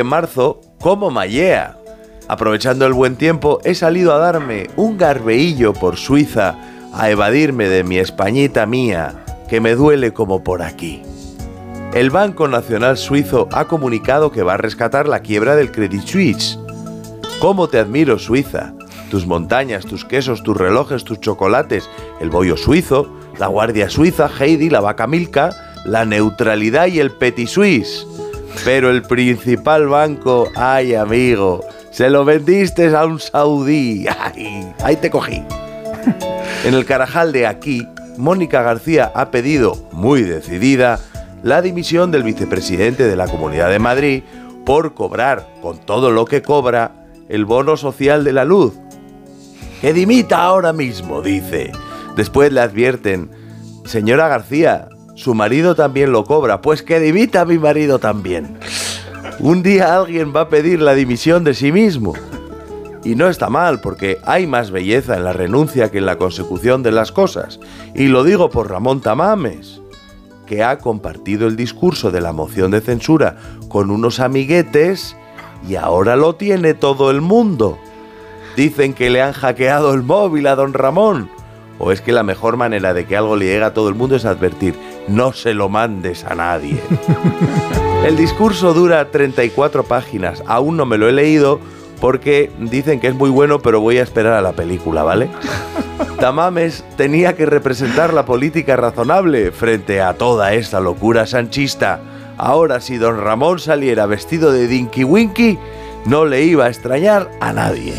en marzo, como mallea. Aprovechando el buen tiempo, he salido a darme un garbeillo por Suiza, a evadirme de mi Españita mía, que me duele como por aquí. El Banco Nacional Suizo ha comunicado que va a rescatar la quiebra del Credit Suisse. ¿Cómo te admiro, Suiza? Tus montañas, tus quesos, tus relojes, tus chocolates, el bollo suizo, la guardia suiza, Heidi, la vaca Milka, la neutralidad y el petit suisse. Pero el principal banco, ay amigo, se lo vendiste a un saudí. Ay, ahí te cogí. En el Carajal de aquí, Mónica García ha pedido, muy decidida, la dimisión del vicepresidente de la Comunidad de Madrid por cobrar, con todo lo que cobra, el bono social de la luz. Que dimita ahora mismo, dice. Después le advierten, señora García, su marido también lo cobra, pues que dimita a mi marido también. Un día alguien va a pedir la dimisión de sí mismo. Y no está mal, porque hay más belleza en la renuncia que en la consecución de las cosas. Y lo digo por Ramón Tamames, que ha compartido el discurso de la moción de censura con unos amiguetes y ahora lo tiene todo el mundo. Dicen que le han hackeado el móvil a don Ramón. ¿O es que la mejor manera de que algo le llegue a todo el mundo es advertir, no se lo mandes a nadie? El discurso dura 34 páginas, aún no me lo he leído porque dicen que es muy bueno, pero voy a esperar a la película, ¿vale? Tamames tenía que representar la política razonable frente a toda esta locura sanchista. Ahora, si don Ramón saliera vestido de Dinky Winky, no le iba a extrañar a nadie.